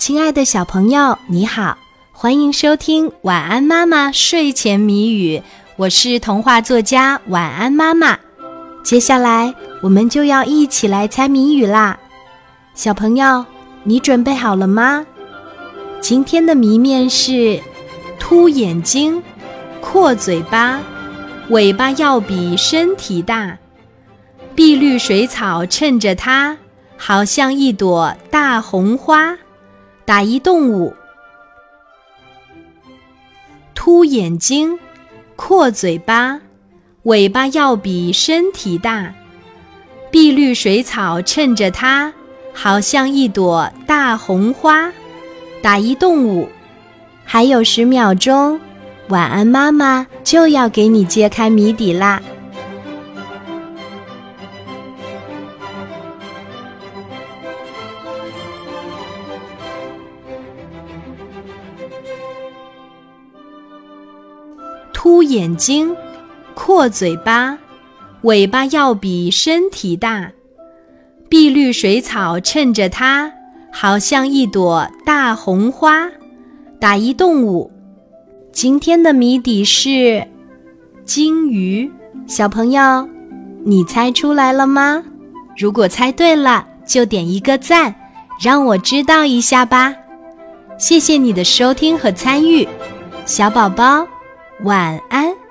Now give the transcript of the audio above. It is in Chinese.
亲爱的小朋友，你好，欢迎收听《晚安妈妈睡前谜语》，我是童话作家晚安妈妈。接下来我们就要一起来猜谜语啦，小朋友，你准备好了吗？今天的谜面是：凸眼睛，阔嘴巴，尾巴要比身体大，碧绿水草衬着它，好像一朵大红花。打一动物，凸眼睛，阔嘴巴，尾巴要比身体大，碧绿水草衬着它，好像一朵大红花。打一动物，还有十秒钟，晚安妈妈就要给你揭开谜底啦。凸眼睛，阔嘴巴，尾巴要比身体大，碧绿水草衬着它，好像一朵大红花。打一动物，今天的谜底是金鱼。小朋友，你猜出来了吗？如果猜对了，就点一个赞，让我知道一下吧。谢谢你的收听和参与，小宝宝。晚安。